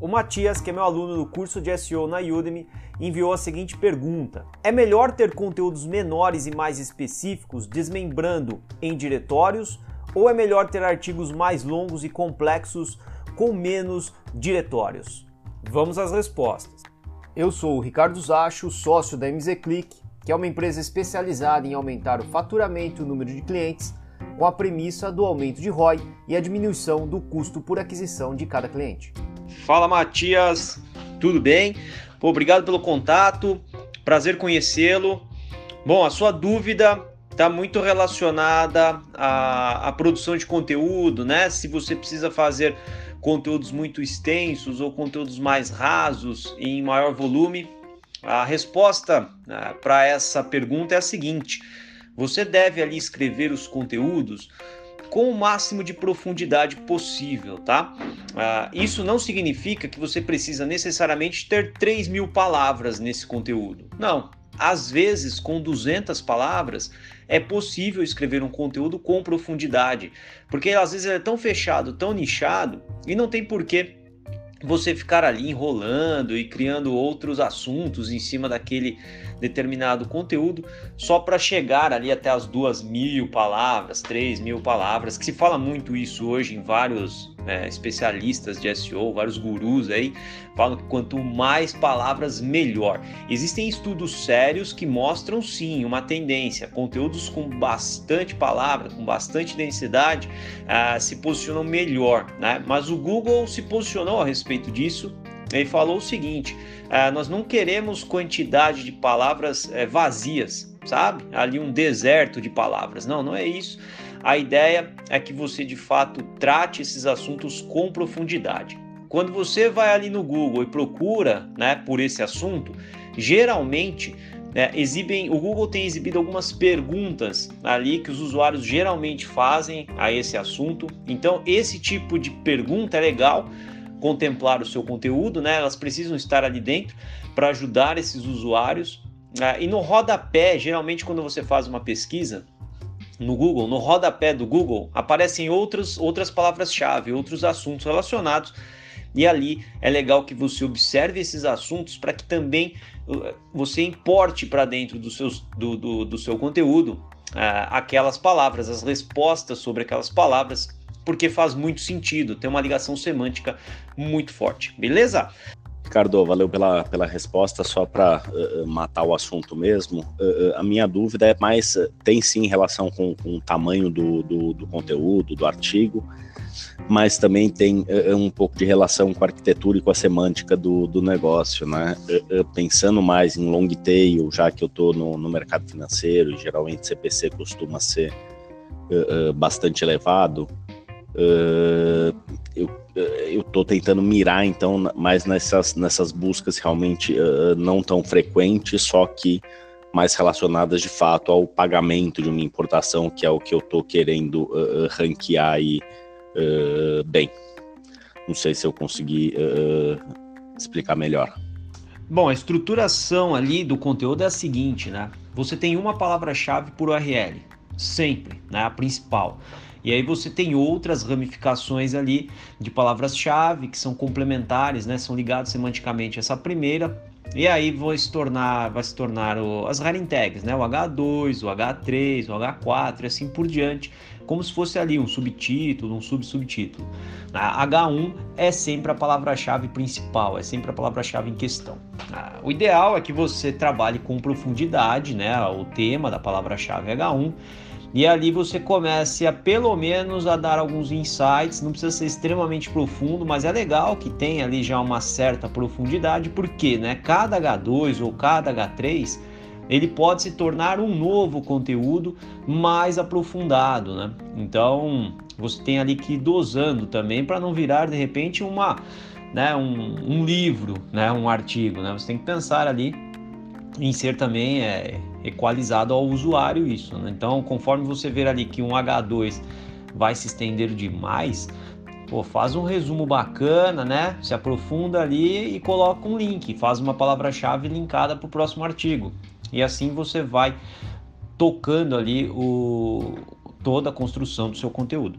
O Matias, que é meu aluno no curso de SEO na Udemy, enviou a seguinte pergunta: É melhor ter conteúdos menores e mais específicos, desmembrando em diretórios, ou é melhor ter artigos mais longos e complexos com menos diretórios? Vamos às respostas. Eu sou o Ricardo Zacho, sócio da MZClick, que é uma empresa especializada em aumentar o faturamento e o número de clientes com a premissa do aumento de ROI e a diminuição do custo por aquisição de cada cliente. Fala Matias, tudo bem? Pô, obrigado pelo contato, prazer conhecê-lo. Bom, a sua dúvida está muito relacionada à, à, produção de conteúdo, né? Se você precisa fazer conteúdos muito extensos ou conteúdos mais rasos em maior volume. A resposta né, para essa pergunta é a seguinte: você deve ali escrever os conteúdos com o máximo de profundidade possível, tá? Ah, isso não significa que você precisa necessariamente ter 3 mil palavras nesse conteúdo. Não. Às vezes, com 200 palavras, é possível escrever um conteúdo com profundidade, porque às vezes é tão fechado, tão nichado, e não tem porquê você ficar ali enrolando e criando outros assuntos em cima daquele determinado conteúdo só para chegar ali até as duas mil palavras, três mil palavras, que se fala muito isso hoje em vários é, especialistas de SEO, vários gurus aí, falam que quanto mais palavras, melhor. Existem estudos sérios que mostram sim uma tendência, conteúdos com bastante palavra, com bastante densidade, uh, se posicionam melhor, né? Mas o Google se posicionou a respeito disso ele falou o seguinte: ah, nós não queremos quantidade de palavras é, vazias, sabe? Ali um deserto de palavras. Não, não é isso. A ideia é que você de fato trate esses assuntos com profundidade. Quando você vai ali no Google e procura né, por esse assunto, geralmente é, exibem, o Google tem exibido algumas perguntas ali que os usuários geralmente fazem a esse assunto. Então, esse tipo de pergunta é legal contemplar o seu conteúdo, né? Elas precisam estar ali dentro para ajudar esses usuários. Uh, e no rodapé, geralmente quando você faz uma pesquisa no Google, no rodapé do Google, aparecem outras, outras palavras-chave, outros assuntos relacionados. E ali é legal que você observe esses assuntos para que também uh, você importe para dentro do, seus, do, do, do seu conteúdo uh, aquelas palavras, as respostas sobre aquelas palavras porque faz muito sentido, tem uma ligação semântica muito forte, beleza? Ricardo, valeu pela, pela resposta, só para uh, matar o assunto mesmo. Uh, a minha dúvida é mais, tem sim relação com, com o tamanho do, do, do, conteúdo, do artigo, mas também tem um pouco de relação com a arquitetura e com a semântica do, do negócio, né? pensando mais em long tail, já que eu estou no, no mercado financeiro, e geralmente CPC costuma ser bastante elevado, Uh, eu eu estou tentando mirar então mais nessas, nessas buscas realmente uh, não tão frequentes, só que mais relacionadas de fato ao pagamento de uma importação, que é o que eu estou querendo uh, ranquear aí bem. Não sei se eu consegui explicar melhor. Bom, a estruturação ali do conteúdo é a seguinte, né? Você tem uma palavra-chave por URL, sempre, né? A principal. E aí você tem outras ramificações ali de palavras-chave que são complementares, né? São ligados semanticamente a essa primeira. E aí vai se tornar, vai se tornar o, as running tags, né? O H2, o H3, o H4 e assim por diante, como se fosse ali um subtítulo, um sub-subtítulo. A H1 é sempre a palavra-chave principal, é sempre a palavra-chave em questão. Ah, o ideal é que você trabalhe com profundidade, né? O tema da palavra-chave H1 e ali você comece a pelo menos a dar alguns insights, não precisa ser extremamente profundo, mas é legal que tenha ali já uma certa profundidade, porque né, cada H2 ou cada H3 ele pode se tornar um novo conteúdo mais aprofundado, né? Então você tem ali que ir dosando também para não virar de repente uma, né, um, um livro, né, um artigo, né? Você tem que pensar ali em ser também é, equalizado ao usuário isso. Né? Então, conforme você ver ali que um H2 vai se estender demais, pô, faz um resumo bacana, né? Se aprofunda ali e coloca um link, faz uma palavra-chave linkada para o próximo artigo. E assim você vai tocando ali o, toda a construção do seu conteúdo.